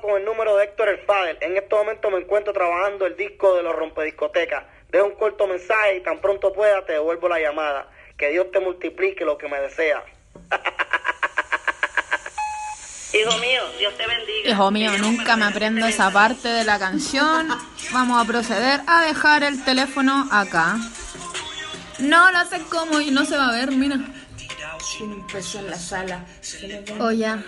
con el número de Héctor El Fader. En este momento me encuentro trabajando el disco de los rompediscotecas. Deja un corto mensaje y tan pronto pueda te devuelvo la llamada. Que Dios te multiplique lo que me desea. Hijo mío, Dios te bendiga. Hijo mío, nunca me aprendo esa parte de la canción. Vamos a proceder a dejar el teléfono acá. No lo hace como y no se va a ver, mira. Un peso en la sala. Oh, ya.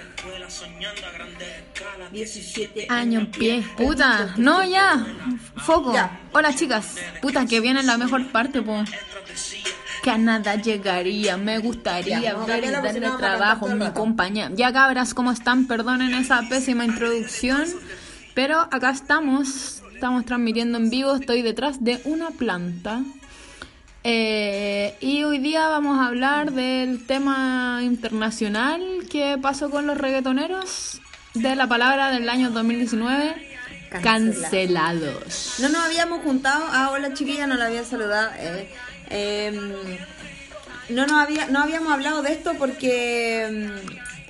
17 Año en pie. Puta, no, ya. Foco. Hola, chicas. Puta, que viene la mejor parte, po. Que a nada llegaría, me gustaría Ya, ver y darle a trabajo mi compañía. Ya cabras, ¿cómo están? Perdonen esa pésima introducción, pero acá estamos, estamos transmitiendo en vivo, estoy detrás de una planta. Eh, y hoy día vamos a hablar del tema internacional que pasó con los reggaetoneros, de la palabra del año 2019, cancelados. No nos habíamos juntado. Ah, hola chiquilla, no la había saludado. Eh, em, no, nos había, no habíamos hablado de esto porque. em,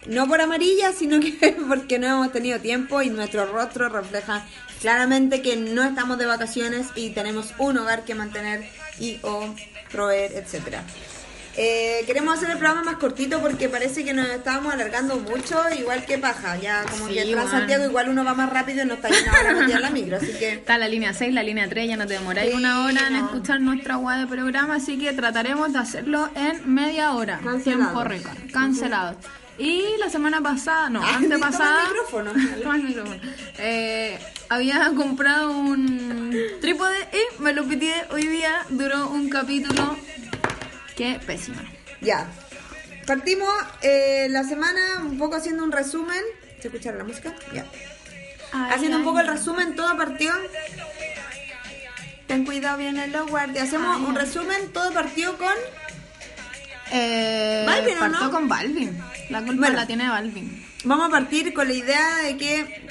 no por amarilla, sino que porque no hemos tenido tiempo y nuestro rostro refleja claramente que no estamos de vacaciones y tenemos un hogar que mantener y o proveer, etcétera. Eh, queremos hacer el programa más cortito porque parece que nos estábamos alargando mucho, igual que paja. Ya como Sí, que bueno. Santiago igual uno va más rápido y no está llena ahora en la micro, así que Está la línea 6, la línea 3, ya no te demoráis Sí, una hora en escuchar nuestra web de programa, así que trataremos de hacerlo en media hora. Cancelados. Tiempo récord. Cancelados. Y la semana pasada, no, Ah, antepasada. el micrófono. Toma el micrófono. Eh, había comprado un trípode y me lo pitié hoy día. Duró un capítulo. Qué pésimo. Ya. Partimos eh, la semana un poco haciendo un resumen. ¿Se escucha la música? Ya. haciendo un poco el resumen, todo partió. Ten cuidado, vienen los guardias. Hacemos un resumen, todo partió con. Eh, Balvin, ¿o no? con Balvin. La culpa Bueno. la tiene Balvin. Vamos a partir con la idea de que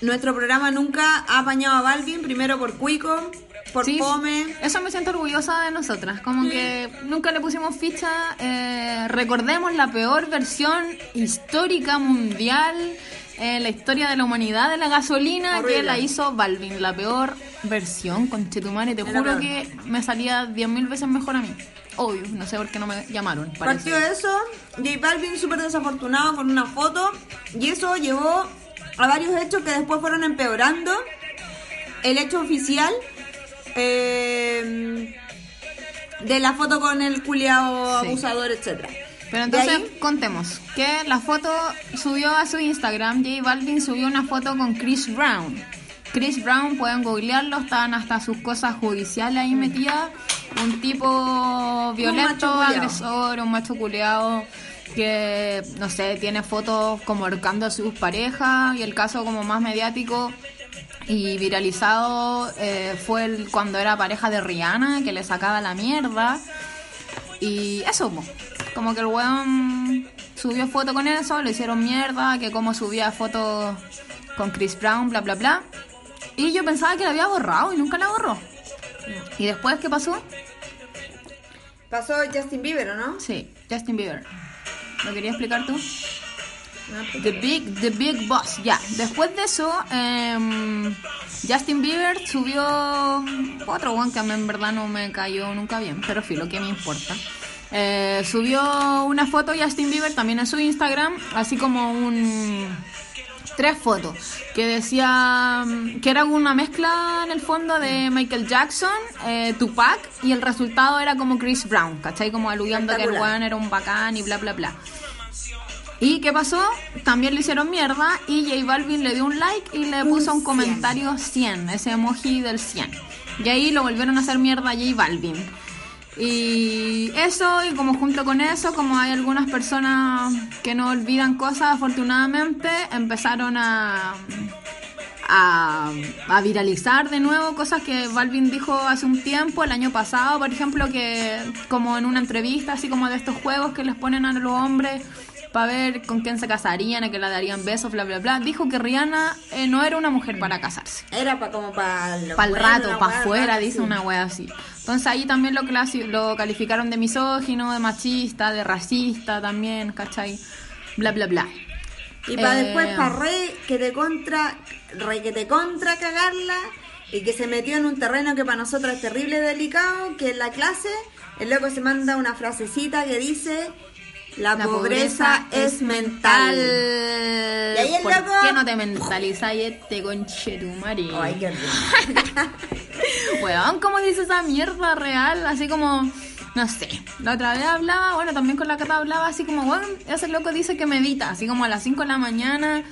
nuestro programa nunca ha apañado a Balvin, primero por Cuico, por Sí, Fome. Eso me siento orgullosa de nosotras. Como que nunca le pusimos ficha. eh, recordemos la peor versión histórica mundial en la historia de la humanidad de la gasolina Horrible. que la hizo Balvin. La peor versión, con Chetumare. Te Era juro peor. que me salía 10.000 veces mejor a mí. Obvio, no sé por qué no me llamaron. parece. Partió eso, J Balvin súper desafortunado con una foto y eso llevó a varios hechos que después fueron empeorando. El hecho oficial eh, de la foto con el culiao Sí. abusador, etcétera. Pero entonces ahí- contemos que la foto subió a su Instagram, J Balvin subió una foto con Chris Brown. Chris Brown, pueden googlearlo, estaban hasta sus cosas judiciales ahí metidas. Un tipo violento, agresor, un macho culeado que, no sé, tiene fotos como ahorcando a sus parejas y el caso como más mediático y viralizado eh, fue el, cuando era pareja de Rihanna, que le sacaba la mierda. Y eso, como que el weón subió foto con eso, le hicieron mierda, que como subía fotos con Chris Brown, bla, bla, bla. Y yo pensaba que la había borrado y nunca la borró. ¿Y después qué pasó? Pasó Justin Bieber, ¿o no? Sí, Justin Bieber. ¿Lo quería explicar tú? No, The Big, The Big Boss, ya. Después de eso, em, Justin Bieber subió otro one que a mí en verdad no me cayó nunca bien, pero filo, que me importa. Eh, subió una foto Justin Bieber también en su Instagram, así como un tres fotos que decía mm, que era una mezcla en el fondo de Michael Jackson, eh, Tupac y el resultado era como Chris Brown, ¿cachai? Como aludiendo que el weón era un bacán y bla bla bla. ¿Y qué pasó? También le hicieron mierda y J Balvin le dio un like y le puso un 100. comentario 100, ese emoji del 100. Y ahí lo volvieron a hacer mierda a J Balvin. Y eso, y como junto con eso, como hay algunas personas que no olvidan cosas, afortunadamente, empezaron a, a, a viralizar de nuevo cosas que Balvin dijo hace un tiempo, el año pasado, por ejemplo, que como en una entrevista, así como de estos juegos que les ponen a los hombres para ver con quién se casarían, a que le darían besos, bla, bla, bla, dijo que Rihanna eh, no era una mujer para casarse. Era pa, como para el Para el rato, para afuera, dice una wea así. Entonces ahí también lo, clasi- lo calificaron de misógino, de machista, de racista también, ¿cachai? Bla, bla, bla. Y para Eh, después, para re que te contra, re que te contra cagarla y que se metió en un terreno que para nosotros es terrible y delicado, que en la clase el loco se manda una frasecita que dice, la, pobreza, es mental. Y ahí el ¿Por loco- qué no te mentalizáis este conchetumare? Ay, qué rico. Weón, ¿cómo dice esa mierda real? Así como, no sé. La otra vez hablaba, bueno, también con la cata hablaba así como, weón, ese loco dice que medita, así como a las 5 de la mañana.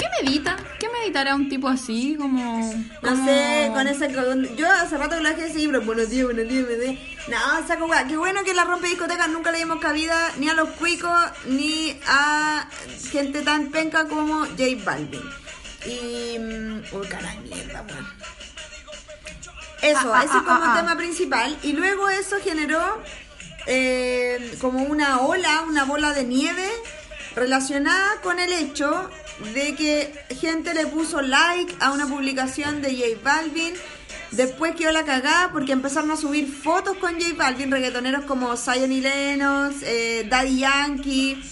¿Qué medita? ¿Qué meditará un tipo así? Como. No como- sé, con ese. con- yo hace rato que lo dejé así, pero buenos días, buenos días, buenos días. No, saco weá. Qué bueno que la rompe discotecas nunca le dimos cabida ni a los cuicos ni a gente tan penca como J Balvin. Y. mm, Uy, caray, mierda, weón. Eso, Ah, ah, ese es como ah, ah, el tema principal. Y luego eso generó eh, como una ola, una bola de nieve relacionada con el hecho de que gente le puso like a una publicación de J Balvin. Después quedó la cagada porque empezaron a subir fotos con J Balvin, reggaetoneros como Zion y Lennox, eh, Daddy Yankee.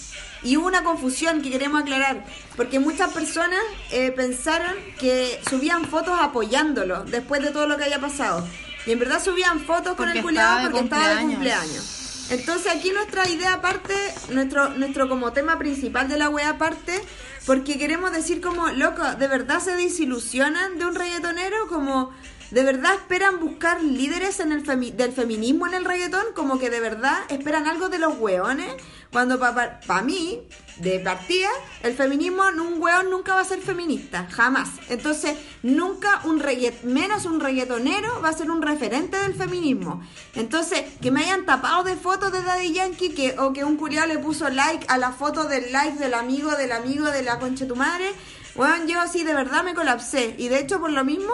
Y hubo una confusión que queremos aclarar, porque muchas personas eh, pensaron que subían fotos apoyándolo después de todo lo que haya pasado. Y en verdad subían fotos con el culiado porque estaba de cumpleaños. Entonces aquí nuestra idea aparte, nuestro, nuestro como tema principal de la wea aparte, porque queremos decir como, loco, ¿de verdad se desilusionan de un reggaetonero? Como, ¿de verdad esperan buscar líderes en el femi- del feminismo en el reggaetón? Como que de verdad esperan algo de los weones, cuando para pa, mí, de partida, el feminismo, un weón nunca va a ser feminista, jamás. Entonces, nunca un reggaet menos un reggaetonero va a ser un referente del feminismo. Entonces, que me hayan tapado de fotos de Daddy Yankee que, o que un culiado le puso like a la foto del like del amigo del amigo de la concha de tu madre, weón, yo así de verdad me colapsé. Y de hecho, por lo mismo.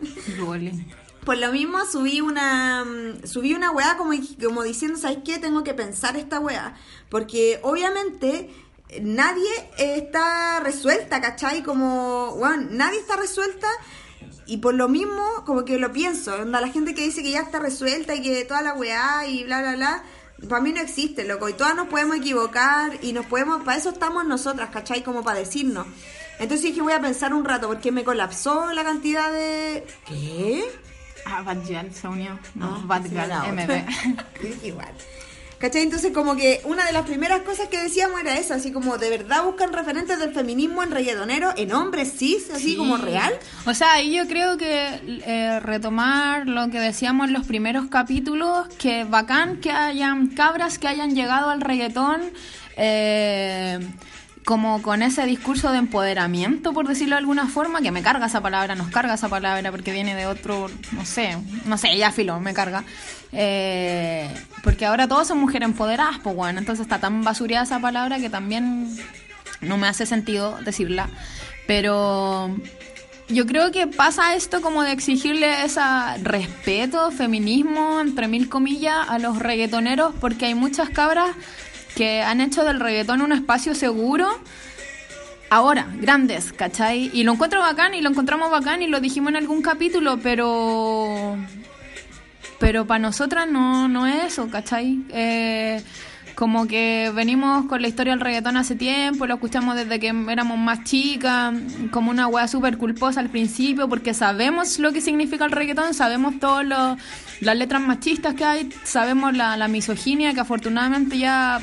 por lo mismo subí una subí una weá como, como diciendo, ¿sabes qué? Tengo que pensar esta weá. Porque obviamente eh, nadie está resuelta, ¿cachai? Como, weón, nadie está resuelta. Y por lo mismo, como que lo pienso. Onda, la gente que dice que ya está resuelta y que toda la weá y bla, bla, bla. Para mí no existe, loco. Y todas nos podemos equivocar y nos podemos... Para eso estamos nosotras, ¿cachai? Como para decirnos. Entonces dije, voy a pensar un rato porque me colapsó la cantidad de... ¿Qué? Ah, Bad Girl se unió. No, Ah. MB. Igual. ¿Cachai? Entonces como que una de las primeras cosas que decíamos era eso, así como de verdad buscan referentes del feminismo en reggaetonero, en hombres cis, así Sí. como real. O sea, ahí yo creo que eh, retomar lo que decíamos en los primeros capítulos, que bacán que hayan cabras que hayan llegado al reggaetón eh, como con ese discurso de empoderamiento, por decirlo de alguna forma, que me carga esa palabra, nos carga esa palabra porque viene de otro, no sé, no sé, ya filo, me carga. Eh, porque ahora todos son mujeres empoderadas, pues bueno, entonces está tan basureada esa palabra que también no me hace sentido decirla. Pero yo creo que pasa esto como de exigirle ese respeto, feminismo, entre mil comillas, a los reggaetoneros, porque hay muchas cabras que han hecho del reggaetón un espacio seguro. Ahora, grandes, ¿cachai? Y lo encuentro bacán y lo encontramos bacán y lo dijimos en algún capítulo, pero pero para nosotras no, no es eso, ¿cachai? Eh, como que venimos con la historia del reggaetón hace tiempo, lo escuchamos desde que éramos más chicas, como una wea súper culposa al principio, porque sabemos lo que significa el reggaetón, sabemos todas las letras machistas que hay, sabemos la, la misoginia que afortunadamente ya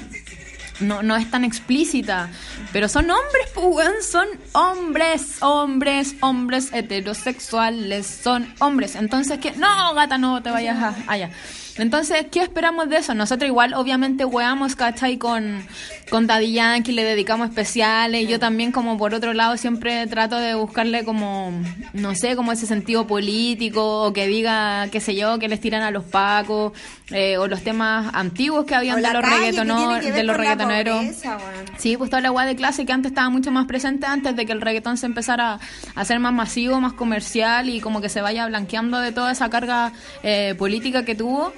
no, no es tan explícita, pero son hombres, pues, son hombres, hombres, hombres heterosexuales, son hombres. Entonces, que no, gata, no te vayas a- allá. Entonces, ¿qué esperamos de eso? Nosotros igual, obviamente, weamos, ¿cachai? Con, con Daddy Yankee, le dedicamos especiales. Yo también, como por otro lado, siempre trato de buscarle como, no sé, como ese sentido político, o que diga, qué sé yo, que les tiran a los pacos, eh, o los temas antiguos que habían de los reggaetoneros de los reggaetoneros. pobreza. Sí, pues toda la guay de clase que antes estaba mucho más presente antes de que el reggaetón se empezara a hacer más masivo, más comercial y como que se vaya blanqueando de toda esa carga eh, política que tuvo.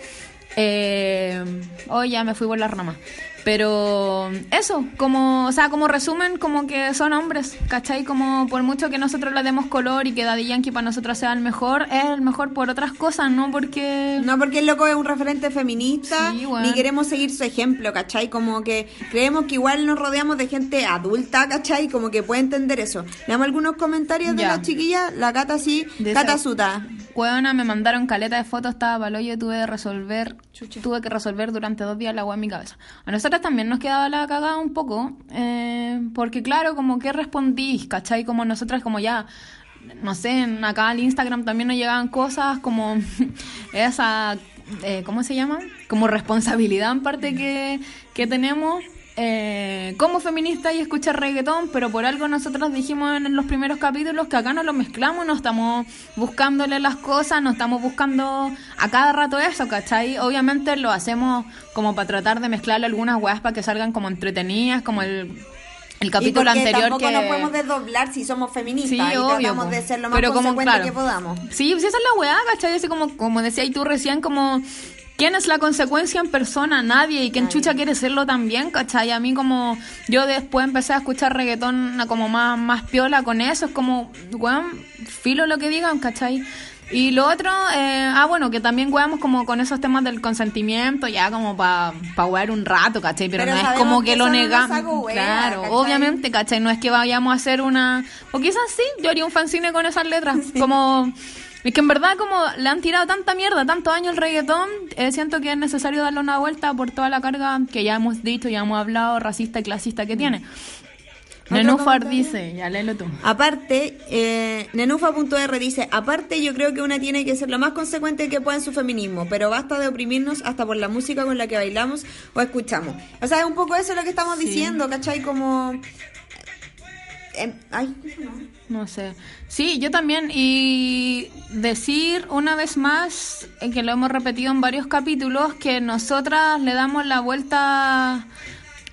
Eh, oh, ya me fui por la rama. Pero eso, como, o sea, como resumen, como que son hombres, ¿cachai? Como por mucho que nosotros le demos color y que Daddy Yankee para nosotros sea el mejor, es el mejor por otras cosas, no porque... No porque el loco es un referente feminista, Sí, bueno. ni queremos seguir su ejemplo, ¿cachai? Como que creemos que igual nos rodeamos de gente adulta, ¿cachai? Como que puede entender eso. Le damos algunos comentarios de las chiquillas, la Cata sí, De Cata esa- Suta. Me mandaron caleta de fotos, estaba palo, yo tuve que resolver, Chucha. tuve que resolver durante dos días la agua en mi cabeza. A también nos quedaba la cagada un poco, eh, porque claro, como que respondís, ¿cachai? Como nosotras como ya, no sé, acá al Instagram también nos llegaban cosas como esa, eh, ¿cómo se llama? Como responsabilidad en parte que, que tenemos. Eh, como feminista y escuchar reggaetón, pero por algo nosotros dijimos en los primeros capítulos que acá no lo mezclamos, no estamos buscándole las cosas, no estamos buscando a cada rato eso, ¿cachai? Obviamente lo hacemos como para tratar de mezclarle algunas weas para que salgan como entretenidas, como el, el capítulo y anterior tampoco que... nos podemos desdoblar si somos feministas Sí, y obvio, tratamos po. de ser lo más Pero como, claro. que podamos. Sí, pues esa es la weá, ¿cachai? Así como, como decías tú recién, como... ¿Quién es la consecuencia en persona? Nadie. ¿Y quién chucha quiere serlo también? ¿Cachai? A mí como... Yo después empecé a escuchar reggaetón como más, más piola con eso. Es como, weón, filo lo que digan, ¿cachai? Y lo otro, eh, ah, bueno, que también weamos como con esos temas del consentimiento, ya como para pa wear un rato, ¿cachai? Pero, Pero no es como que que, lo no negamos. claro, ¿cachai? obviamente, ¿cachai? No es que vayamos a hacer una... O quizás sí, yo haría un fanzine con esas letras. Como... Es que en verdad como le han tirado tanta mierda, tanto años el reggaetón, eh, siento que es necesario darle una vuelta por toda la carga que ya hemos dicho, ya hemos hablado, racista y clasista que tiene. Nenúfar comentario? dice, ya léelo tú. Aparte, eh, Nenufa.r dice, aparte yo creo que una tiene que ser lo más consecuente que pueda en su feminismo, pero basta de oprimirnos hasta por la música con la que bailamos o escuchamos. O sea, es un poco eso lo que estamos Sí. diciendo, ¿cachai? Como... eh, ay, No sé. Sí, yo también. Y decir una vez más, eh, que lo hemos repetido en varios capítulos, que nosotras le damos la vuelta.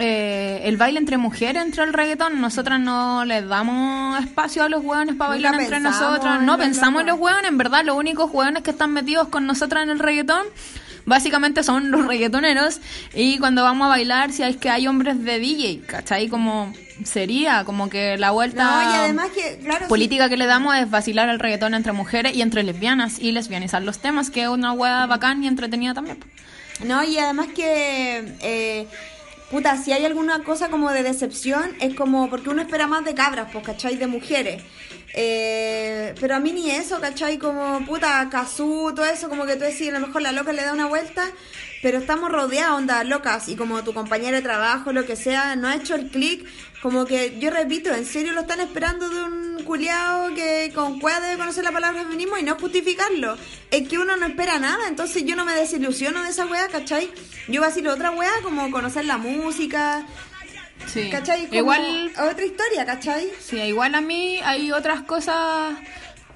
eh, el baile entre mujeres, entre el reggaetón, nosotras no les damos espacio a los hueones para Nunca bailar entre nosotras, no pensamos en los hueones, en verdad los únicos hueones que están metidos con nosotras en el reggaetón básicamente son los reggaetoneros y cuando vamos a bailar si hay que hay hombres de DJ, ¿cachai? Como sería, como que la vuelta No, y además que, claro, política que le damos es vacilar el reggaetón entre mujeres y entre lesbianas y lesbianizar los temas, que es una hueá bacán y entretenida también. No, y además que... eh, Puta, si hay alguna cosa como de decepción, es como porque uno espera más de cabras, pues, ¿cachai? De mujeres. Eh, pero a mí ni eso, ¿cachai? Como, puta, Kazú, todo eso, como que tú decís, a lo mejor la loca le da una vuelta, pero estamos rodeados, onda, locas, y como tu compañera de trabajo, lo que sea, no ha hecho el clic, como que, yo repito, en serio lo están esperando de un culiao que con cueva debe conocer la palabra feminismo y no justificarlo. Es que uno no espera nada, entonces yo no me desilusiono de esa wea, ¿cachai? Yo vacilo otra wea, como conocer la música, Sí. ¿cachai? Como Igual, otra historia, ¿cachai? sí, igual a mí hay otras cosas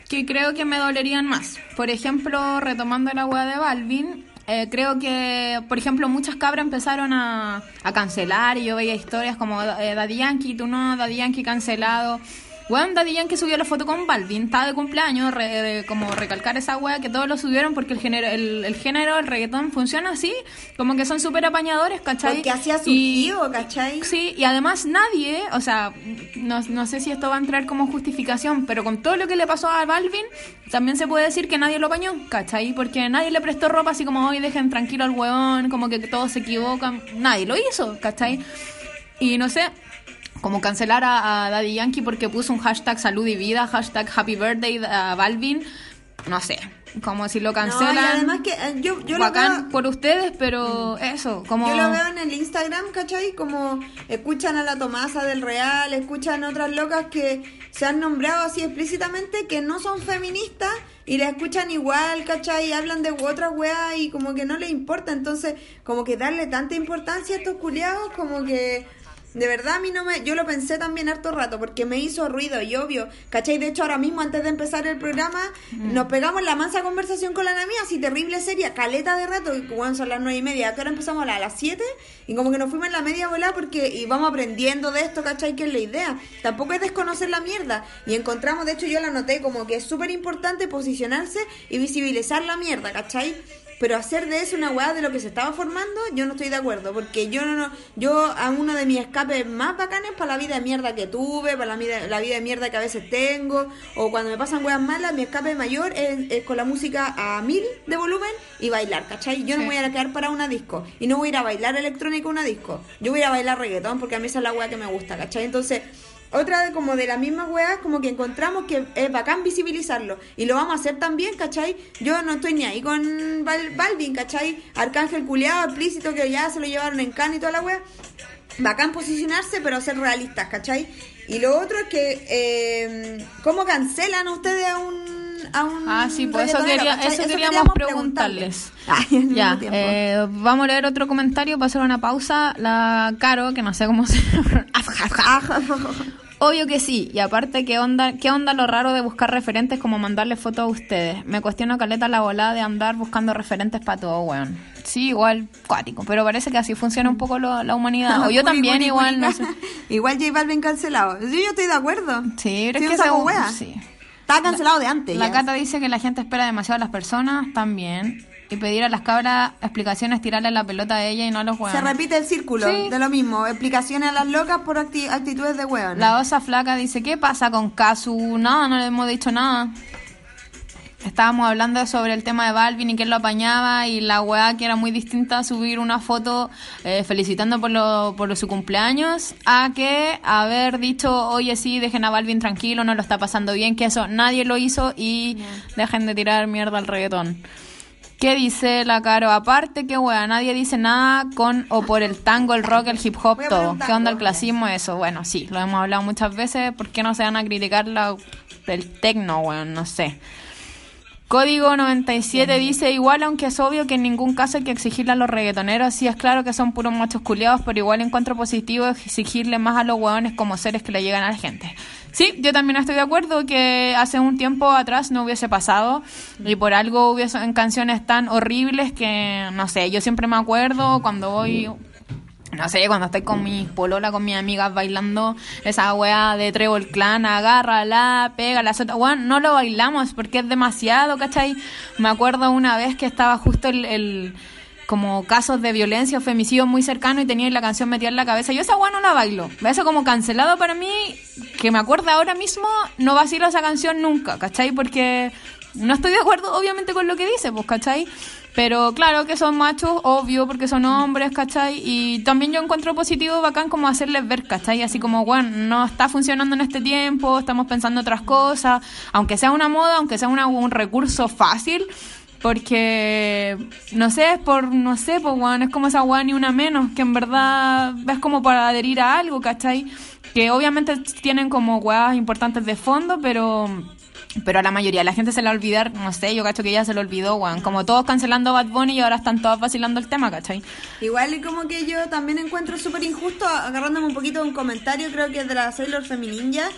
que creo que me dolerían más. Por ejemplo, retomando la hueá de Balvin, eh, creo que, por ejemplo, muchas cabras empezaron a, a cancelar y yo veía historias como eh, Daddy Yankee, tú no, Daddy Yankee cancelado. Bueno, Daddy Yankee subió la foto con Balvin, estaba de cumpleaños, re- como recalcar esa wea que todos lo subieron porque el género, el, el género, el reggaetón funciona así, como que son súper apañadores, ¿cachai? Porque así ha Y- surgido, ¿cachai? Sí, y además nadie, o sea, no, no sé si esto va a entrar como justificación, pero con todo lo que le pasó a Balvin, también se puede decir que nadie lo apañó, ¿cachai? Porque nadie le prestó ropa así como, hoy dejen tranquilo al hueón, como que todos se equivocan, nadie lo hizo, ¿cachai? Y no sé, como cancelar a, a Daddy Yankee porque puso un hashtag salud y vida, hashtag happy birthday a Balvin, no sé, como si lo No, cancelan. y además que eh, yo, lo veo... por ustedes, pero eso, como... Yo lo veo en el Instagram, ¿cachai? Como escuchan a la Tomasa del Real, escuchan otras locas que se han nombrado así explícitamente que no son feministas y la escuchan igual, ¿cachai? Y hablan de otras weas y como que no les importa. Entonces, como que darle tanta importancia a estos culiados, como que... De verdad a mí no me... Yo lo pensé también harto rato porque me hizo ruido y obvio, ¿cachai? De hecho ahora mismo antes de empezar el programa nos pegamos la mansa conversación con la Ana mía, así terrible seria, caleta de rato, y bueno, son las nueve y media, que ahora empezamos a las- a las siete y como que nos fuimos en la media bola porque íbamos aprendiendo de esto, ¿cachai? Que es la idea. Tampoco es desconocer la mierda. Y encontramos, de hecho yo la noté como que es súper importante posicionarse y visibilizar la mierda, ¿cachai? Pero hacer de eso una weá de lo que se estaba formando, yo no estoy de acuerdo, porque yo no, no yo a uno de mis escapes más bacanes para la vida de mierda que tuve, para la vida, la vida de mierda que a veces tengo, o cuando me pasan weas malas, mi escape mayor es, con la música a mil de volumen y bailar, ¿cachai? Yo no voy a quedar para una disco, y no voy a ir a bailar electrónico una disco, yo voy a bailar reggaetón, porque a mí esa es la wea que me gusta, ¿cachai? Entonces otra de como de las mismas weas, como que encontramos que es bacán visibilizarlo. Y lo vamos a hacer también, ¿cachai? Yo no estoy ni ahí con Balvin, ¿cachai? Arcángel culeado, explícito, que ya se lo llevaron en can y toda la wea. Bacán posicionarse, pero ser realistas, ¿cachai? Y lo otro es que, eh, ¿cómo cancelan ustedes a un a un ah, sí, pues eso, quería, eso, queríamos preguntarles. ya, eh, vamos a leer otro comentario para hacer una pausa. La Caro, que no sé cómo se Obvio que sí, y aparte, ¿qué onda, ¿qué onda lo raro de buscar referentes como mandarle fotos a ustedes? Me cuestiono caleta la volada de andar buscando referentes para todo, weón. Sí, igual cuático, pero parece que así funciona un poco la humanidad. o yo también, igual, no sé. Igual J Balvin cancelado. Sí, yo estoy de acuerdo. Sí, pero es que según, sí. Estaba cancelado de antes. La Cata dice que la gente espera demasiado a las personas, también. Y pedir a las cabras explicaciones, tirarle la pelota a ella y no a los hueones. Se repite el círculo de lo mismo. Explicaciones a las locas por actitudes de hueones. La osa flaca dice, ¿qué pasa con Casu? Nada, no le hemos dicho nada. Estábamos hablando sobre el tema de Balvin y que él lo apañaba y la weá que era muy distinta a subir una foto eh, felicitando por, lo, por su cumpleaños a que haber dicho, oye sí, dejen a Balvin tranquilo, no lo está pasando bien, que eso nadie lo hizo y dejen de tirar mierda al reggaetón. ¿Qué dice la Caro? Aparte, que weá, nadie dice nada con o por el tango, el rock, el hip hop, todo. ¿Qué onda el clasismo? Eso, bueno, sí, lo hemos hablado muchas veces. ¿Por qué no se van a criticar la, el tecno, weón? No sé. Código 97 dice, igual aunque es obvio que en ningún caso hay que exigirle a los reggaetoneros, sí es claro que son puros machos culiados, pero igual encuentro positivo exigirle más a los hueones como seres que le llegan a la gente. Sí, yo también estoy de acuerdo que hace un tiempo atrás no hubiese pasado y por algo hubiesen canciones tan horribles que, no sé, yo siempre me acuerdo cuando voy no sé, cuando estoy con mi polola, con mis amigas bailando esa weá de Trevor Clan, agárrala, pégala, weá, no lo bailamos porque es demasiado, ¿cachai? Me acuerdo una vez que estaba justo el, como casos de violencia o femicidio muy cercano y tenía la canción metida en la cabeza. Yo esa weá no la bailo. Eso como cancelado para mí, que me acuerdo ahora mismo, no vacilo esa canción nunca, ¿cachai? Porque no estoy de acuerdo obviamente con lo que dice, pues, ¿cachai? Pero claro que son machos, obvio, porque son hombres, ¿cachai? Y también yo encuentro positivo, bacán, como hacerles ver, ¿cachai? Así como, bueno, no está funcionando en este tiempo, estamos pensando otras cosas, aunque sea una moda, aunque sea un recurso fácil, porque, no sé, es por, no sé, pues, bueno, es como esa weá ni una menos, que en verdad es como para adherir a algo, ¿cachai? Que obviamente tienen como weas importantes de fondo, pero pero a la mayoría de la gente se le va a olvidar, no sé, yo cacho que ya se lo olvidó, weón. Como todos cancelando Bad Bunny y ahora están todos vacilando el tema, ¿cachai? Igual y como que yo también encuentro súper injusto, agarrándome un poquito de un comentario, creo que es de la Sailor Femininja,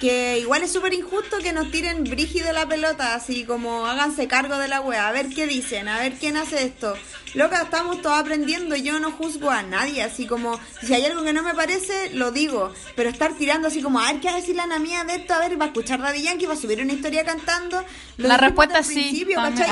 que igual es súper injusto que nos tiren brígido la pelota, así como háganse cargo de la wea, a ver qué dicen, a ver quién hace esto. Loca, estamos todos aprendiendo y yo no juzgo a nadie, así como, si hay algo que no me parece, lo digo, pero estar tirando así como, a ver qué va a decir la mía de esto, a ver, va a escuchar Daddy Yankee, va a subir una historia cantando. la respuesta sí.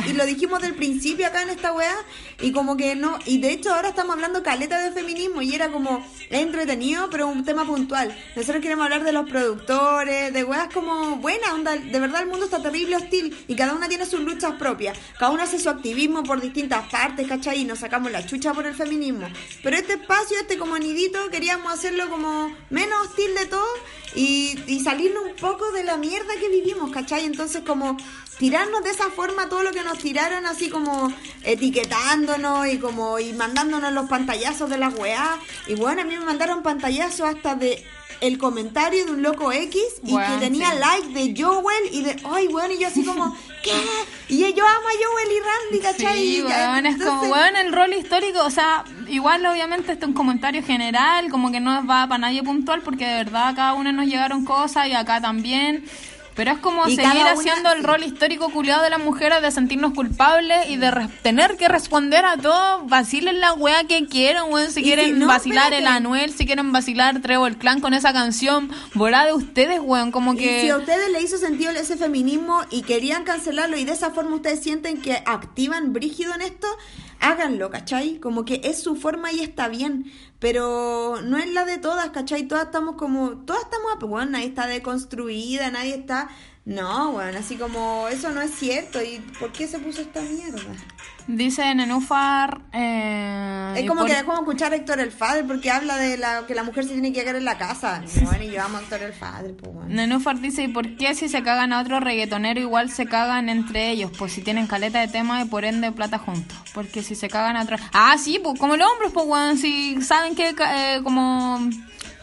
Y lo dijimos del principio acá en esta wea, y como que no, y de hecho ahora estamos hablando caleta de feminismo y era como, entretenido, pero un tema puntual. Nosotros queremos hablar de los productores, de weas como, buena onda, de verdad el mundo está terrible, hostil, y cada una tiene sus luchas propias, cada una hace su activismo por distintas partes, ¿cachai? Y nos sacamos la chucha por el feminismo. Pero este espacio, este como nidito, queríamos hacerlo como menos hostil de todo y, y salirnos un poco de la mierda que vivimos, ¿cachai? Entonces como tirarnos de esa forma todo lo que nos tiraron así como etiquetándonos y como y mandándonos los pantallazos de las weá y bueno a mí me mandaron pantallazos hasta de el comentario de un loco X y que tenía like de Joel y de, ay, bueno, y yo así como, ¿qué? Y yo amo a Joel y Randy, ¿cachai? Sí, bueno, es como, bueno, el rol histórico, o sea, igual obviamente este es un comentario general, como que no va para nadie puntual, porque de verdad cada uno nos llegaron cosas y acá también. Pero es como Y seguir una- haciendo el rol histórico culiado de las mujeres de sentirnos culpables y de re- tener que responder a todo. Vacilen la wea que quieran, weón. Si quieren si no, vacilar el. Anuel, si quieren vacilar Trevor Clan con esa canción, volá de ustedes, weón. Como Y que. si a ustedes le hizo sentido ese feminismo y querían cancelarlo y de esa forma ustedes sienten que activan brígido en esto, háganlo, ¿cachai? Como que es su forma y está bien, pero no es la de todas, ¿cachai? Todas estamos como, todas estamos, bueno, nadie está deconstruida, nadie está... No, bueno, así como eso no es cierto. ¿Y por qué se puso esta mierda? Dice Nenúfar. Eh, Es como por- que dejamos escuchar a Héctor el Fader porque habla de la que la mujer se tiene que quedar en la casa. Bueno, y yo amo a Héctor el Fader, pues bueno. Nenúfar dice, ¿y por qué si se cagan a otro reggaetonero igual se cagan entre ellos? Pues si tienen caleta de tema y por ende plata juntos. Porque si se cagan a otro... Ah, sí, pues como los hombres, pues weón, si saben que eh, como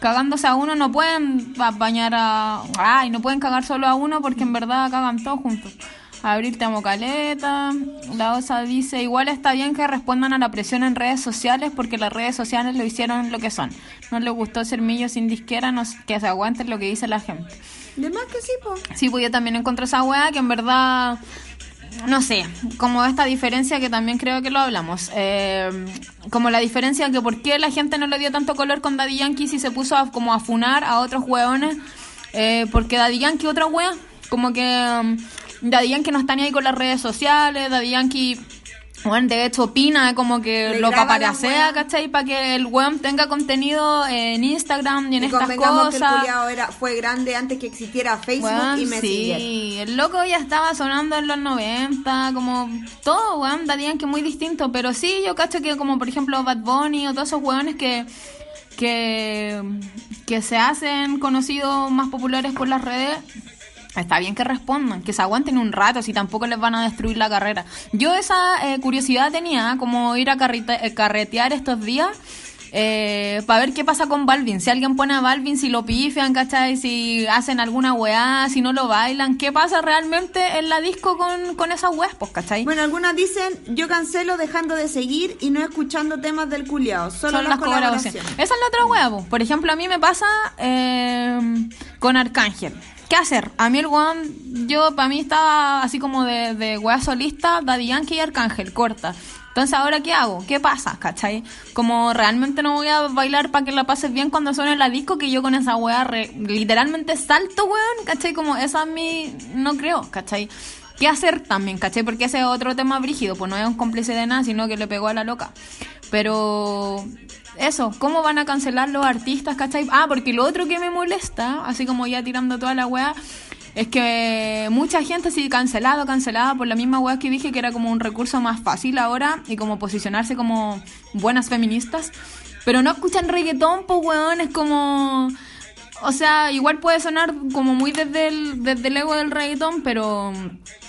cagándose a uno no pueden ba- bañar a... Ay, no pueden cagar solo a uno porque en verdad cagan todos juntos. Abril te amo caleta. La osa dice, igual está bien que respondan a la presión en redes sociales porque las redes sociales lo hicieron lo que son. No les gustó ser millos sin disquera, no, que se aguanten lo que dice la gente. De más que sí, pues. Sí, pues yo también encontré esa weá que en verdad, no sé, como esta diferencia que también creo que lo hablamos. eh, como la diferencia que por qué la gente no le dio tanto color con Daddy Yankee si se puso a, como a funar a otros weones. eh, porque Daddy Yankee otra wea, como que um, Daddy Yankee no está ni ahí con las redes sociales, Daddy Yankee... Bueno, de hecho opina como que Le lo wea. ¿cachai? Para que el weón tenga contenido en Instagram y en Y estas convengamos que el cosas. era, fue grande antes que existiera Facebook Weón, y Messenger. sí, el loco ya estaba sonando en los 90, como todo, weón, darían que muy distinto, pero sí, yo cacho que como por ejemplo Bad Bunny o todos esos weones que, que, que se hacen conocidos más populares por las redes, Está bien que respondan, que se aguanten un rato, si tampoco les van a destruir la carrera. Yo esa eh, curiosidad tenía, como ir a carrete- eh, carretear estos días, para ver qué pasa con Balvin. Si alguien pone a Balvin, si lo pifian, ¿cachai? Si hacen alguna weá, si no lo bailan, ¿qué pasa realmente en la disco con, con esas weas, pues, ¿cachai? Bueno, algunas dicen, yo cancelo dejando de seguir y no escuchando temas del culiao, solo son las las colaboraciones. colaboraciones. Esa es la otra hueá, po. Por ejemplo, a mí me pasa eh, con Arcángel. ¿Qué hacer? A mí el weón, yo para mí estaba así como de, de solista, Daddy Yankee y Arcángel, corta. Entonces, ¿ahora qué hago? ¿Qué pasa? ¿Cachai? Como realmente no voy a bailar para que la pases bien cuando suene la disco, que yo con esa weá re- literalmente salto, weón, ¿cachai? Como esa a mí no creo, ¿cachai? ¿Qué hacer también, cachai? Porque ese es otro tema brígido, pues no es un cómplice de nada, sino que le pegó a la loca. Pero eso, ¿cómo van a cancelar los artistas, cachai? Ah, porque lo otro que me molesta, así como ya tirando toda la weá, es que mucha gente así cancelado, cancelada por la misma weá que dije que era como un recurso más fácil ahora y como posicionarse como buenas feministas. Pero no escuchan reggaetón, pues weón, es como... O sea, igual puede sonar como muy desde el, desde el ego del reggaetón, pero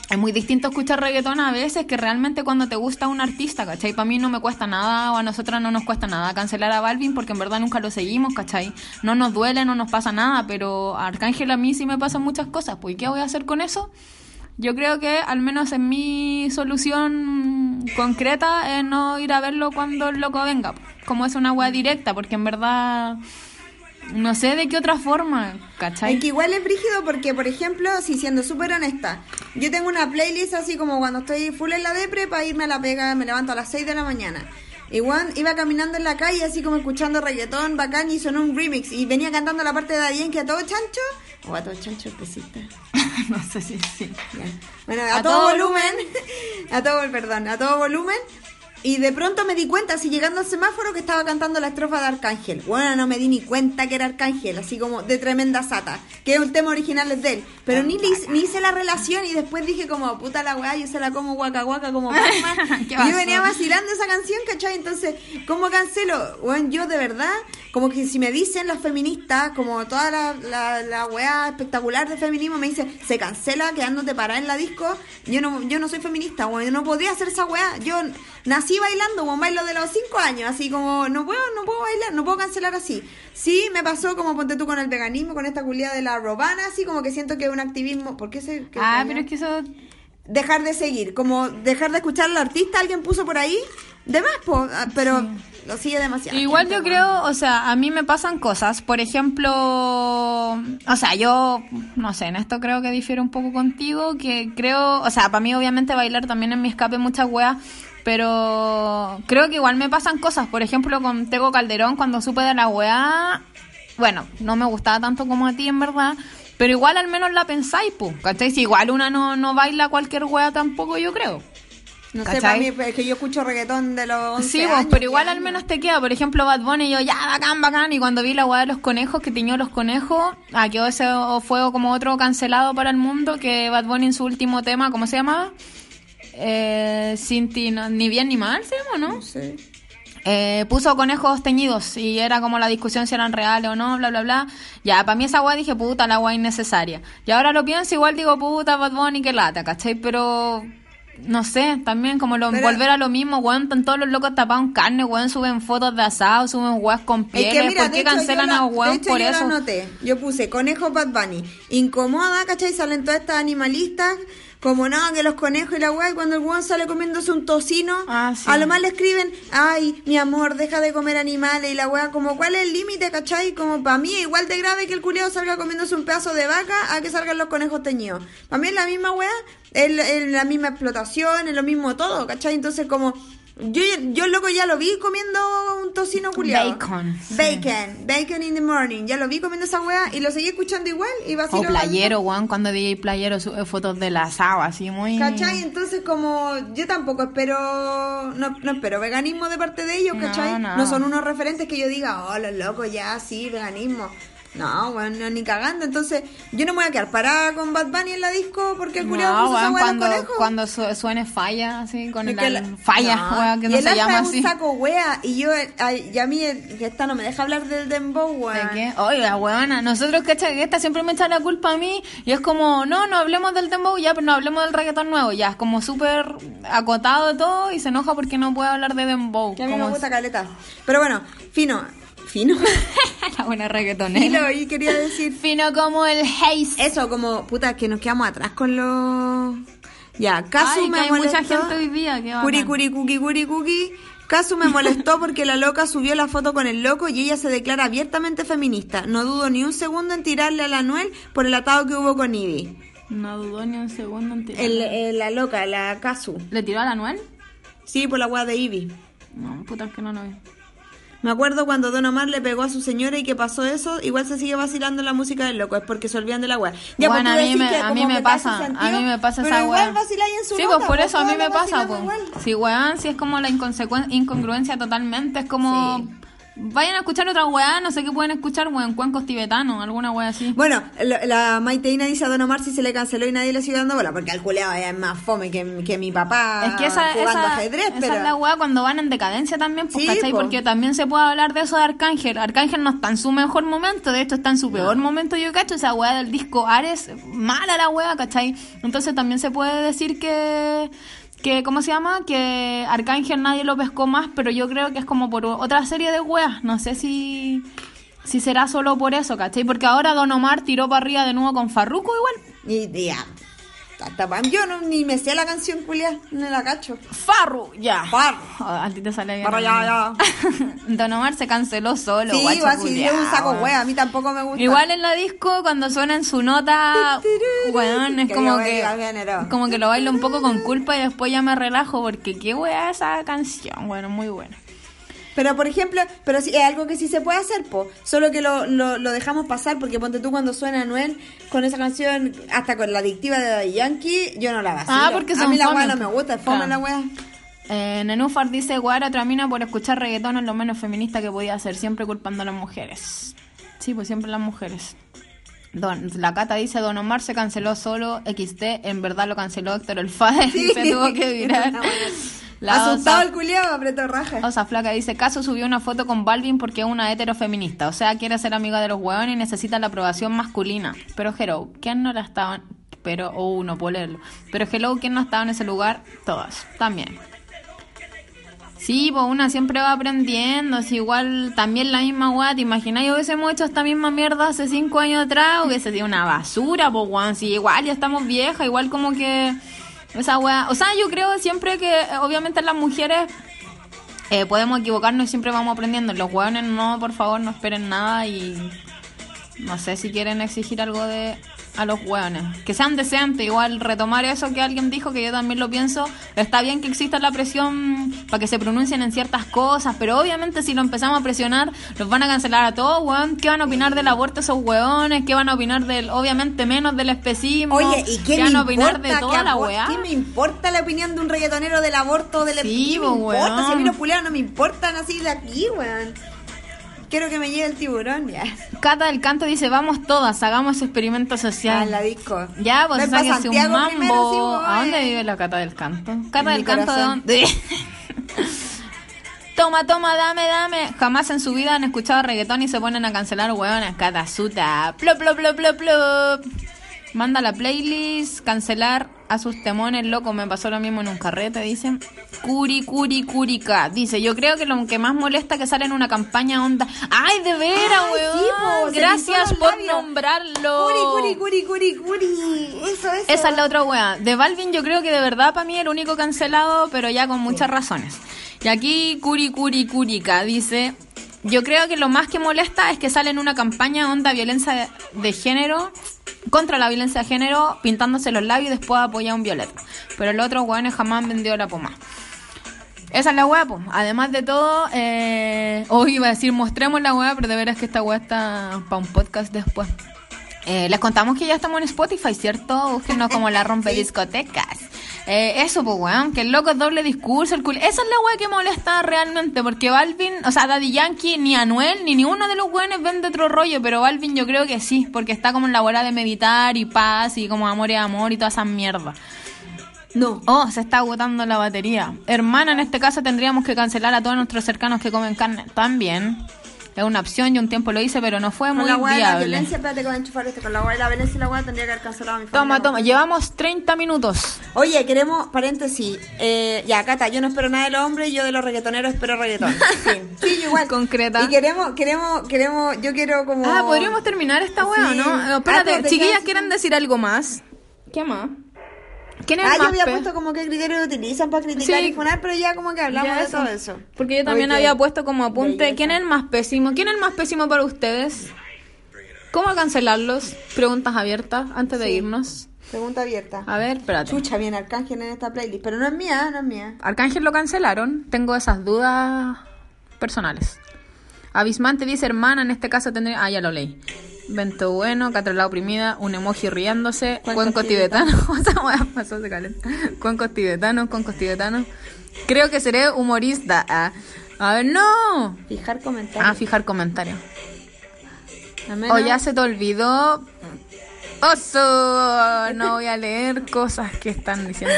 es muy distinto escuchar reggaetón a veces que realmente cuando te gusta un artista, ¿cachai? Para mí no me cuesta nada o a nosotras no nos cuesta nada cancelar a Balvin porque en verdad nunca lo seguimos, ¿cachai? No nos duele, no nos pasa nada, pero a Arcángel a mí sí me pasan muchas cosas, pues ¿y qué voy a hacer con eso? Yo creo que al menos en mi solución concreta es no ir a verlo cuando el loco venga, como es una wea directa, porque en verdad no sé de qué otra forma, ¿cachai? Es que igual es brígido porque, por ejemplo, si siendo súper honesta, yo tengo una playlist así como cuando estoy full en la depre para irme a la pega, me levanto a las 6 de la mañana. Igual iba caminando en la calle así como escuchando reggaetón bacán y sonó un remix y venía cantando la parte de Daddy que a todo chancho o a todo chancho especista. no sé si sí. Bueno, a, A todo, todo volumen, a todo, perdón, a todo volumen. Y de pronto me di cuenta, así llegando al semáforo, que estaba cantando la estrofa de Arcángel. Bueno, no me di ni cuenta que era Arcángel, así como de tremenda sata, que es un tema original de él. Pero ni, le hice- ni hice la relación y después dije como, puta la weá, yo se la como guaca guaca como Batman. Yo venía vacilando esa canción, ¿cachai? Entonces, ¿cómo cancelo? Bueno, yo de verdad, como que si me dicen las feministas, como toda la, la, la weá espectacular de feminismo, me dice, se cancela quedándote parada en la disco, yo no, yo no soy feminista, weón, yo no podría hacer esa weá. Yo nací bailando, weón, bailo de los 5 años, así como, no puedo, no puedo bailar, no puedo cancelar así. Sí, me pasó como ponte tú con el veganismo, con esta culiada de la robana, así como que siento que es un activismo, ¿por qué se...? que- Ah, pero es que eso dejar de seguir, como dejar de escuchar al artista, alguien puso por ahí, de más, po, ah, pero lo sigue demasiado. Igual yo creo, o sea, a mí me pasan cosas. Por ejemplo, o sea, yo, no sé, en esto creo que difiero un poco contigo, que creo, o sea, para mí obviamente bailar también en mi escape muchas weas, pero creo que igual me pasan cosas. Por ejemplo, con Tego Calderón, cuando supe de la wea, bueno, no me gustaba tanto como a ti en verdad. Pero igual al menos la pensáis, pues, ¿cachai? Si igual una no, no baila cualquier wea tampoco, yo creo. No sé, para mí es que yo escucho reggaetón de los 11 Sí, vos, años, pero igual 10 al menos te queda. Por ejemplo, Bad Bunny, yo, ya, bacán, bacán. Y cuando vi la weá de los conejos, que tiñó los conejos, ah, quedó ese fue como otro cancelado para el mundo, que Bad Bunny en su último tema, ¿cómo se llamaba? Eh, sin ti, no- ni bien ni mal, ¿se llama, no? Sé. Eh, puso conejos teñidos y era como la discusión si eran reales o no, bla, bla, bla. Ya, para mí esa weá dije, puta, la weá innecesaria. Y ahora lo pienso, igual digo, puta, Bad Bunny, qué lata, ¿cachai? Pero, no sé, también como lo, Pero- volver a lo mismo, weón, están todos los locos tapados en carne, weón, suben fotos de asado, suben weas con Es pieles, que mira, ¿por qué hecho, cancelan la- a weón por yo eso? Yo puse conejo Bad Bunny. Incomoda, ¿cachai? Salen todas estas animalistas. Como no, que los conejos y la weá, y cuando el weón sale comiéndose un tocino, Ah, sí. a lo más le escriben, ay, mi amor, deja de comer animales, y la weá, como, ¿cuál es el límite, cachai? Como, para mí, igual de grave que el culiao salga comiéndose un pedazo de vaca a que salgan los conejos teñidos. Para mí es la misma weá, es, la- es la misma explotación, es lo mismo todo, cachai? Entonces, como, yo, yo loco ya lo vi comiendo un tocino culiao. Bacon, sí. Bacon, bacon in the morning. Ya lo vi comiendo esa weá y lo seguí escuchando igual y O vacilo. playero, weón, cuando DJ Playero sube fotos del asado, así muy... ¿Cachai? Entonces como yo tampoco espero, no, no espero veganismo de parte de ellos, No, ¿cachai? no. son unos referentes que yo diga, oh, los locos, ya, sí, veganismo. No, bueno, no, ni cagando. Entonces, yo no me voy a quedar parada con Bad Bunny en la disco porque el culiao No, weón, de cuando, cuando su- suene falla, así, con Es el la- falla, no. weón, que y no el se llama es así. un saco wea y yo ay, y a mí el- esta no me deja hablar del dembow ¿De weón. qué? Oiga, weona, nosotros, ¿cachai? Que esta siempre me echa la culpa a mí y es como, no, no hablemos del dembow ya, pero no hablemos del reggaetón nuevo, ya, es como súper acotado todo y se enoja porque no puede hablar de dembow. Que a mí me gusta caleta. Pero bueno, fino, fino. la buena reggaetonera. Fino, y quería decir Fino como el haze. eso como puta que nos quedamos atrás con los ya, Casu Ay, que me hay mucha molestó. gente hoy día, qué. Curi curi cuki curi cuki. Casu me molestó porque la loca subió la foto con el loco y ella se declara abiertamente feminista. No dudo ni un segundo en tirarle a la Anuel por el atado que hubo con Ivy. No dudó ni un segundo en tirar. El, el- la loca, la Casu. ¿Le tiró a la Anuel? Sí, por la weá de Ivy. No, puta, es que no lo vi. Me acuerdo cuando Don Omar le pegó a su señora y que pasó eso, igual se sigue vacilando la música del loco, es porque se olvidan de la weá. Ya, Bueno, pues, a tú mí decís me, que a mí me pasa, a mí me pasa pero esa weá. Sí, nota, pues por pues, eso a mí me pasa, pues. igual. Sí, weón, sí es como la incongruencia totalmente, es como... Vayan a escuchar otra weá, no sé qué pueden escuchar, weón, cuencos tibetanos, alguna weá así. Bueno, la, la Maiteína dice a Don Omar si se le canceló y nadie le sigue dando bola, porque al culeado es más fome que, que mi papá Es que esa, jugando esa, ajedrez, esa pero... es la weá cuando van en decadencia también, pues, Sí, ¿cachai? po. Porque también se puede hablar de eso de Arcángel. Arcángel no está en su mejor momento, de hecho está en su peor momento, yo cacho. Esa weá del disco Ares, mala la weá, ¿cachai? Entonces también se puede decir que, que ¿cómo se llama? Que Arcángel nadie lo pescó más, pero yo creo que es como por otra serie de weas. No sé si, si será solo por eso, ¿cachai? Porque ahora Don Omar tiró para arriba de nuevo con Farruko igual. Y, yo no, ni me sé la canción, culia, no la cacho. Farru, ya. Farru. Oh, a ti te sale bien. Farru, ya, Don Omar se canceló solo. Sí, guacho va, sí, es un saco wea, a mí tampoco me gusta. Igual en la disco, cuando suena en su nota, weón, es Que como que, como que lo bailo un poco con culpa y después ya me relajo porque qué wea esa canción, bueno, muy buena. Pero, por ejemplo, pero sí, es algo que sí se puede hacer, po. Solo que lo, lo, lo dejamos pasar porque ponte tú cuando suena Anuel con esa canción, hasta con la adictiva de Daddy Yankee, yo no la vacilo. Ah, porque A mí la weá no me gusta, es fome Claro. la weá. Eh, Nenúfar dice, Guara otra mina por escuchar reggaetón es lo menos feminista que podía hacer, siempre culpando a las mujeres. Sí, pues siempre las mujeres. Don, la Cata dice, Don Omar se canceló solo, XT, en verdad lo canceló Héctor el Fader y se tuvo que virar. La Asustado osa- el culiado, apretó raja. Osa Flaca dice, Caso subió una foto con Balvin porque es una heterofeminista, o sea, quiere ser amiga de los hueones y necesita la aprobación masculina. Pero Hello, ¿quién no la estaba? Pero, oh, no puedo leerlo. Pero Hello, ¿quién no estaba en ese lugar? Todas, también. Sí, pues una siempre va aprendiendo, es igual también la misma weá, ¿te imaginas? Yo hubiésemos hecho esta misma mierda hace cinco años atrás, hubiese sido una basura, pues weón, si igual ya estamos viejas, igual como que esa weá, o sea, yo creo siempre que eh, obviamente las mujeres eh, podemos equivocarnos y siempre vamos aprendiendo. Los hueones no, por favor, no esperen nada y no sé si quieren exigir algo de a los hueones. Que sean decentes, igual retomar eso que alguien dijo, que yo también lo pienso. Está bien que exista la presión para que se pronuncien en ciertas cosas, pero obviamente si lo empezamos a presionar, los van a cancelar a todos, weón. ¿Qué van a opinar del aborto esos hueones? ¿Qué van a opinar del, obviamente menos del especismo? Oye, ¿y qué, van me a opinar de toda la weá? ¿Qué me importa la opinión de un reggaetonero del aborto del Sí, weón. Si a mí los no me importan así de aquí, weón. Quiero que me llegue el tiburón ya. Cata del Canto dice, vamos todas, hagamos ese experimento social. A la disco. Ya, pues sáquese un mambo. primero, sí, voy. ¿A dónde vive la Cata del Canto? Cata En del Canto, ¿de dónde? toma, toma, dame, dame. Jamás en su vida han escuchado reggaetón y se ponen a cancelar hueonas. Cata suta. Plop, plop, plop, plop, plop. Manda la playlist, cancelar a sus temones, loco. Me pasó lo mismo en un carrete, dicen. Curi, curi, curica. Dice, yo creo que lo que más molesta es que sale en una campaña onda. ¡Ay, de veras, weón! sí, Gracias por nombrarlo. Curi, curi, curi, curi, curi. Eso, eso. Esa es la otra wea. De Balvin yo creo que de verdad para mí el único cancelado, pero ya con muchas razones. Y aquí Curi Curi Curica dice, yo creo que lo más que molesta es que sale en una campaña onda violencia de, de género, contra la violencia de género, pintándose los labios y después apoya a un violeta. Pero el otro weones jamás han vendido la pomada. Esa es la weá, pues. Además de todo, eh, hoy iba a decir mostremos la weá, pero de veras que esta weá está para un podcast después. Eh, les contamos que ya estamos en Spotify, ¿cierto? Búsquenos como la rompe discotecas. Eh, eso, pues, weón, que el loco es doble discurso, el cul... Esa es la weá que molesta realmente, porque Balvin, o sea, Daddy Yankee, ni Anuel, ni ninguno de los weones vende otro rollo, pero Balvin yo creo que sí, porque está como en la hora de meditar y paz y como amor y amor y toda esa mierda. No. Oh, se está agotando la batería. Hermana, en este caso tendríamos que cancelar a todos nuestros cercanos que comen carne. También. Es una opción, yo un tiempo lo hice, pero no fue Con muy la de la viable. violencia, espérate que voy a enchufar este. Con la de la violencia y la weá tendría que haber cancelado a mi Toma, familia. toma. Llevamos 30 minutos. Oye, queremos, paréntesis, eh, ya, Cata, yo no espero nada de los hombres, yo de los reggaetoneros espero reggaetón. Sí, sí, yo igual. Concreta. Y queremos, queremos, queremos, yo quiero como... Ah, podríamos terminar esta weá, Sí. ¿no? Ah, espérate, chiquillas, ¿quieren decir algo más? ¿Qué más? ¿Quién es Ah, el yo más había pe- puesto como qué criterios utilizan para criticar Sí. y funar, pero ya como que hablamos Ya de eso. todo eso. Porque yo también Oye, había puesto como apunte, belleza. ¿quién es el más pésimo? ¿Quién es el más pésimo para ustedes? ¿Cómo cancelarlos? Preguntas abiertas antes de Sí. irnos. Pregunta abierta. A ver, espérate. Chucha, viene Arcángel en esta playlist, pero no es mía, no es mía. Arcángel lo cancelaron. Tengo esas dudas personales. Abismante dice, hermana, en este caso tendría... Ah, ya lo leí. Vento bueno, Catrala oprimida, un emoji riéndose, Cuencos tibetanos. Pasó, se calenta. Cuencos tibetanos, cuencos tibetanos. Creo que seré humorista. Ah, A ver, no. Fijar comentarios. Ah, fijar comentarios. O ya se te olvidó. Oso, no voy a leer cosas que están diciendo.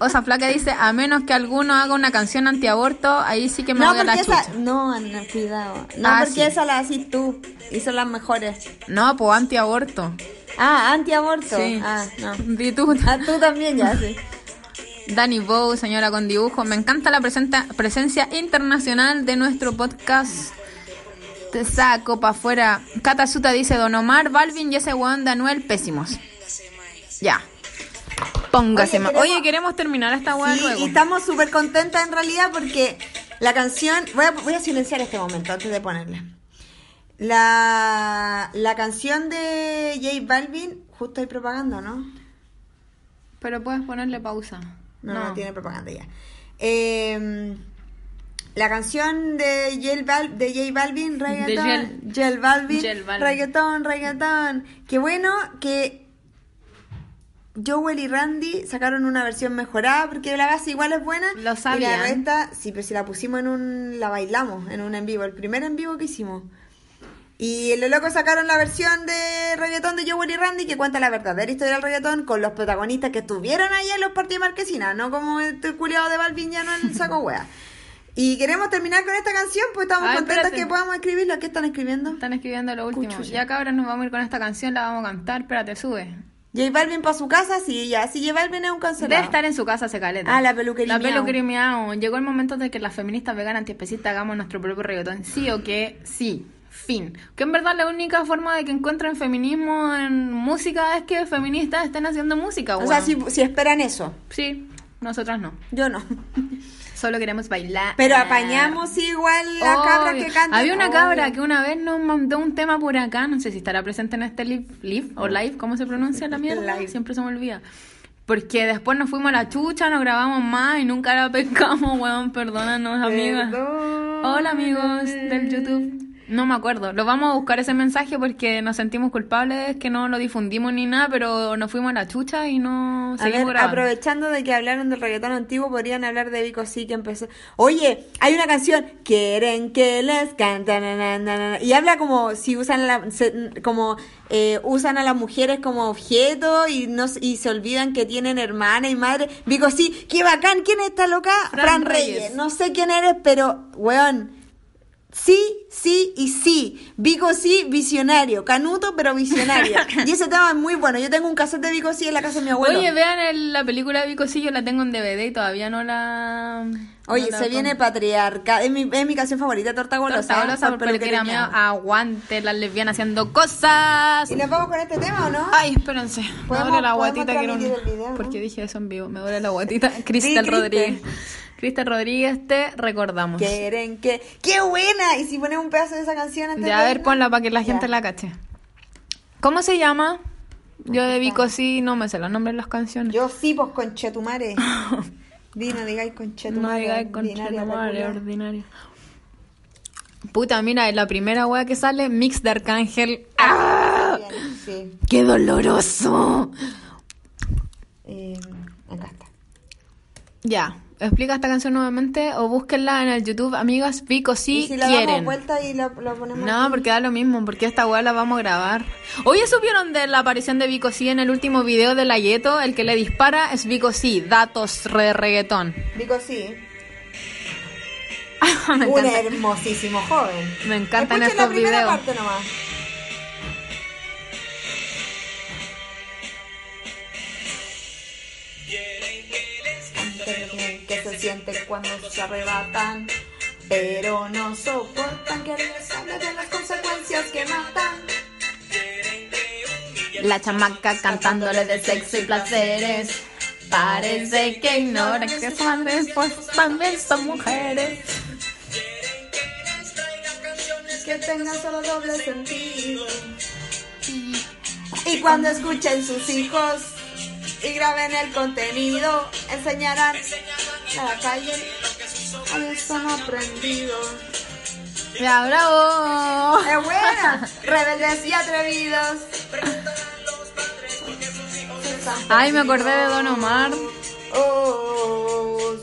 Osa Flaca dice, a menos que alguno haga una canción antiaborto, ahí sí que me No, voy a la chucha. esa... No, Ana, cuidado. No, Ah, porque sí. esa la haces tú. Y son las mejores. No, pues antiaborto. Ah, antiaborto. Sí. Ah, no. Tú. Ah, tú también ya, sí. Dani Bow, señora con dibujo. Me encanta la presenta- presencia internacional de nuestro podcast. Te saco pa' afuera. Cata Suta dice, Don Omar, Balvin y ese weón de Anuel, pésimos. Ya. Póngase Oye, más. queremos- Oye, queremos terminar esta weá Sí, luego. y estamos súper contentas en realidad porque la canción. Voy a, voy a silenciar este momento antes de ponerla. La, la canción de J Balvin, justo hay propaganda, ¿no? Pero puedes ponerle pausa. No, no, tiene propaganda ya. Eh, la canción de J, Bal- de J Balvin, reggaetón. J Balvin, Balvin. reggaetón, reggaetón. Qué bueno que Joel y Randy sacaron una versión mejorada porque la base igual es buena. Lo Y sabían. la resta, sí, pero si la pusimos en un. La bailamos en un en vivo, el primer en vivo que hicimos. Y los locos sacaron la versión de reggaetón de Joel y Randy que cuenta la verdadera historia del reggaetón con los protagonistas que estuvieron ahí en los partidos de Marquesina, no como este culiado de Balvin ya no en el saco wea. Y queremos terminar con esta canción, pues estamos contentas espérate. que podamos escribirla. ¿Qué están escribiendo? Están escribiendo lo último. Cuchucha. Ya cabras nos vamos a ir con esta canción, la vamos a cantar. Espérate, sube. J Balvin para su casa, sí, ya. Si J Balvin es un cancelado. Debe estar en su casa, se caleta. Ah, la peluquería La peluquería miau. Llegó el momento de que las feministas veganas antiespecistas hagamos nuestro propio reggaetón. Sí o que sí. Fin. Que en verdad la única forma de que encuentren feminismo en música es que feministas estén haciendo música, O weón. sea, si, si esperan eso. Sí, nosotras no. Yo no. Solo queremos bailar. Pero apañamos igual la cabra que canta. Había una Obvio. cabra que una vez nos mandó un tema por acá, no sé si estará presente en este live, live o live, ¿cómo se pronuncia la mierda? Live. Siempre se me olvida. Porque después nos fuimos a la chucha, nos grabamos más y nunca la pescamos, weón, perdónanos, amigas. Perdón. Hola amigos del YouTube. No me acuerdo. Lo vamos a buscar ese mensaje porque nos sentimos culpables que no lo difundimos ni nada, pero nos fuimos a la chucha y no A seguimos ver, grabando. aprovechando de que hablaron del reggaetón antiguo, podrían hablar de Vico sí que empezó. Oye, hay una canción, quieren que les cantan, na, na, na, na, y habla como si usan la, se- como eh, usan a las mujeres como objeto y no y se olvidan que tienen hermana y madre. Vico sí, qué bacán, ¿quién es esta loca? Fran Fran, Reyes. Reyes. No sé quién eres, pero weón. Sí, sí y sí. Vico sí, visionario. Canuto, pero visionario. y ese tema es muy bueno. Yo tengo un cassette de Vico sí en la casa de mi abuelo. Oye, vean el- la película de Vico, sí, yo la tengo en DVD y todavía no la... Oye, no la se viene patriarca. Es mi, es mi canción favorita, torta golosa. Torta golosa por peluquería mía. Aguante las lesbianas haciendo cosas. ¿Y nos vamos con este tema o no? Ay, espérense. Me ¿Podemos- duele la guatita. Video, no? Porque dije eso en vivo. Me duele la guatita. Cristel. Rodríguez. Cristel Rodríguez, te recordamos. Quieren que. ¡Qué buena! Y si ponemos un pedazo de esa canción antes Ya, a de ver, irnos? ponla para que la gente Ya. la cache. ¿Cómo se llama? Yo de Vico sí, no me sé los nombres de las canciones. Yo sí, pues conchetumare. Di, no digáis no conchetumare. digáis con ordinaria, madre, peculiar. ordinario. Puta, mira, en la primera wea que sale, Mix de Arcángel. ¡Ah! Bien, Sí. ¡Qué doloroso! Eh, acá está. Ya, explica esta canción nuevamente o búsquenla en el YouTube, amigas. Vico y si la damos quieren. vuelta y la, la ponemos. No, aquí? porque da lo mismo, porque esta weá la vamos a grabar. Oye, ¿supieron de la aparición de Vico sí en el último video de la Yeto? El que le dispara es Vico sí, datos de reggaetón. Vico me, Un hermosísimo joven. me encantan Escuchen estos la primera videos. parte nomás. Cuando se arrebatan, pero no soportan que les hable de las consecuencias que matan. La chamaca cantándole de sexo y placeres. Parece que ignora que sus madres pues también son mujeres. Que tengan solo doble sentido. Y cuando escuchen sus hijos y graben el contenido, enseñarán a la calle no aprendido. Ya, bravo. ¡Es buena! Rebeldes y atrevidos. Ay, me acordé de Don Omar. Oh,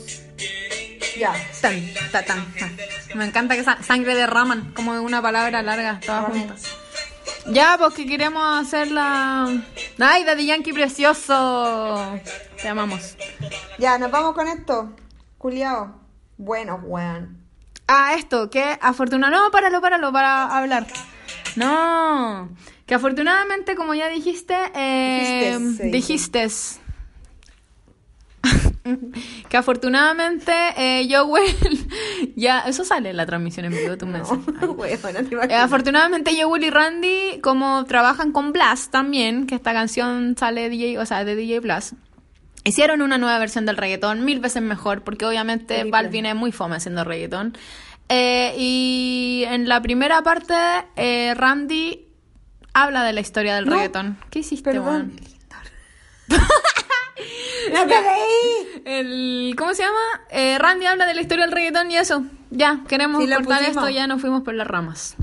ya. Tan, ta, tan, tan. Me encanta que sa- sangre derraman, como una palabra larga, todas juntas. Ya, pues que queremos hacer la... Ay, Daddy Yankee precioso. Te amamos. Ya, nos vamos con esto. Culiao. Bueno, weón. Ah, esto, que afortunadamente... No, páralo, páralo, para hablar. No, que afortunadamente, como ya dijiste, eh, dijistes. que afortunadamente eh, Joel ya eso sale en la transmisión en vivo tú me no te Eh, afortunadamente Joel y Randy como trabajan con Blast también que esta canción sale DJ o sea de DJ Blast hicieron una nueva versión del reggaetón mil veces mejor porque obviamente. Balvin es muy fome haciendo reggaetón Eh, y en la primera parte eh, Randy habla de la historia del No, reggaetón ¿qué hiciste Perdón. ¡No te! El, ¿Cómo se llama? Eh, Randy habla de la historia del reggaetón y eso. Ya, queremos Sí, cortar esto, ya nos fuimos por las ramas.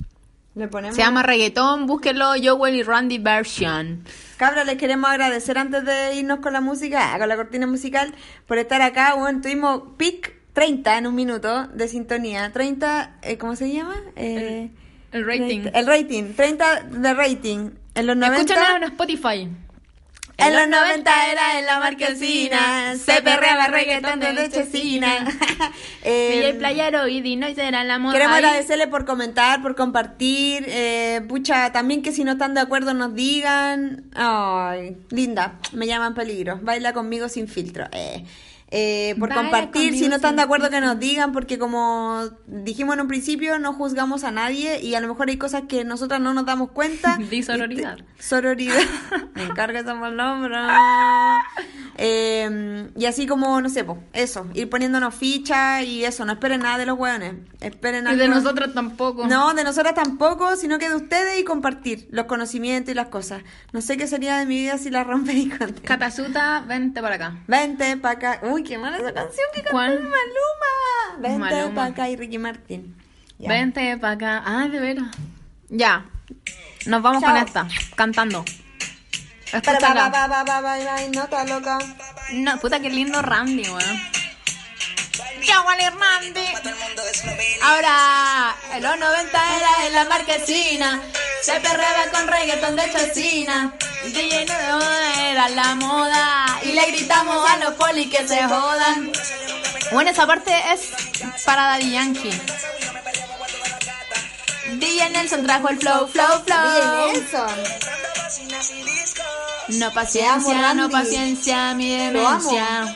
Le ponemos. Se llama reggaetón, búsquenlo, Joel y Randy version. Cabra, les queremos agradecer antes de irnos con la música, con la cortina musical, por estar acá. Bueno, tuvimos pic 30 en un minuto de sintonía. 30, eh, ¿cómo se llama? Eh, El rating. 30, el rating. 30 de rating. En los 90. Escúchenlo en Spotify. En los 90 era en la marquesina, se perreaba reggaetón de Chesina. DJ Eh, Playero y Dino y será la moda. Queremos agradecerle por comentar, por compartir. Eh, pucha, también que si no están de acuerdo nos digan. Ay, linda, me llaman peligro. Baila conmigo sin filtro. Eh. Eh, por compartir, si no están de acuerdo que nos digan, porque como dijimos en un principio, no juzgamos a nadie y a lo mejor hay cosas que nosotras no nos damos cuenta. Di sororidad. Y te- Sororidad. Me encarga esa palabra. Eh, y así como, no sé, eso, ir poniéndonos fichas y eso, no esperen nada de los hueones. Esperen Y de algo- nosotros tampoco. No, de nosotras tampoco, sino que de ustedes y compartir los conocimientos y las cosas. No sé qué sería de mi vida si la rompe discoteca. Catasuta, vente para acá. Vente pa' acá. Uy, qué mala esa canción que cantó. Maluma. Vente Maluma. pa' acá y Ricky Martin. Ya. Vente para acá. Ah, de veras. Ya. Nos vamos Chao. con esta, cantando. Para, pa, pa, pa, no está loca. No, puta, qué lindo Randy, weón. Chao, Wally Randy. Ahora, en los 90 era en la marquesina. Se perreaba con reggaetón de chocina. DJ no era la moda. Y le gritamos a los poli que se jodan. Bueno, esa parte es para Daddy Yankee. DJ Nelson trajo el flow, flow, flow. Bien, Nelson. No paciencia, no paciencia, mi demencia.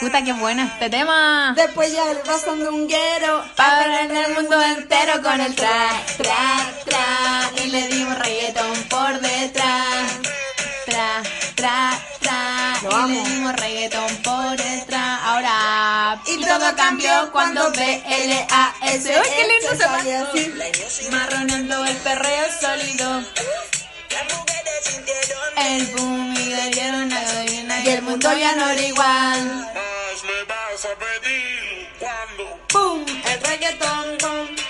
Puta, qué bueno este tema. Después ya le pasando un guero. Para en el mundo entero con el tra, tra, tra. Y le dimos reggaetón por detrás. Tra, tra, tra. Lo Y amo. le dimos reggaetón por detrás. Ahora. Y todo cambió cuando B-L-A-S. ¡Uy, qué lindo se. Marroneando el perreo sólido. El boom y le dieron la gasolina y el mundo ya no era igual. Más me vas a pedir cuando ¡Pum! El reggaetón. pum.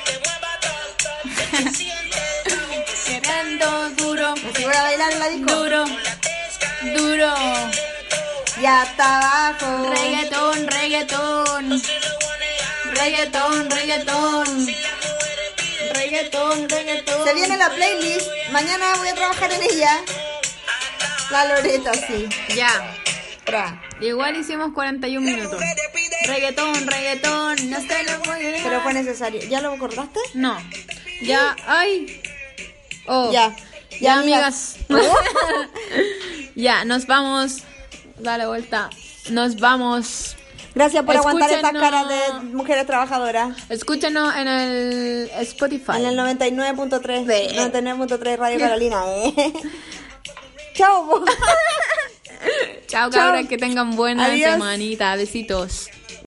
Duro, Así voy a bailar en la disco. duro, duro. Ya está abajo. Reggaetón, reggaetón. Reggaetón, reggaetón. Reggaetón, reggaetón. Se viene la playlist. Mañana voy a trabajar en ella. La Loreta, sí. Ya. Igual hicimos 41 minutos. Reggaetón, reggaetón. No se lo voy a Pero fue necesario. ¿Ya lo cortaste? No. Ya, ay. Oh. Ya. Ya, amigas. ya, nos vamos. Dale vuelta. Nos vamos. Gracias por aguantar estas caras de mujeres trabajadoras. Escúchenos en el Spotify. En el 99.3. Sí. 99.3 Radio Carolina. ¿eh? Chao, Chao. cabras. Que tengan buena Adiós. semanita. Besitos.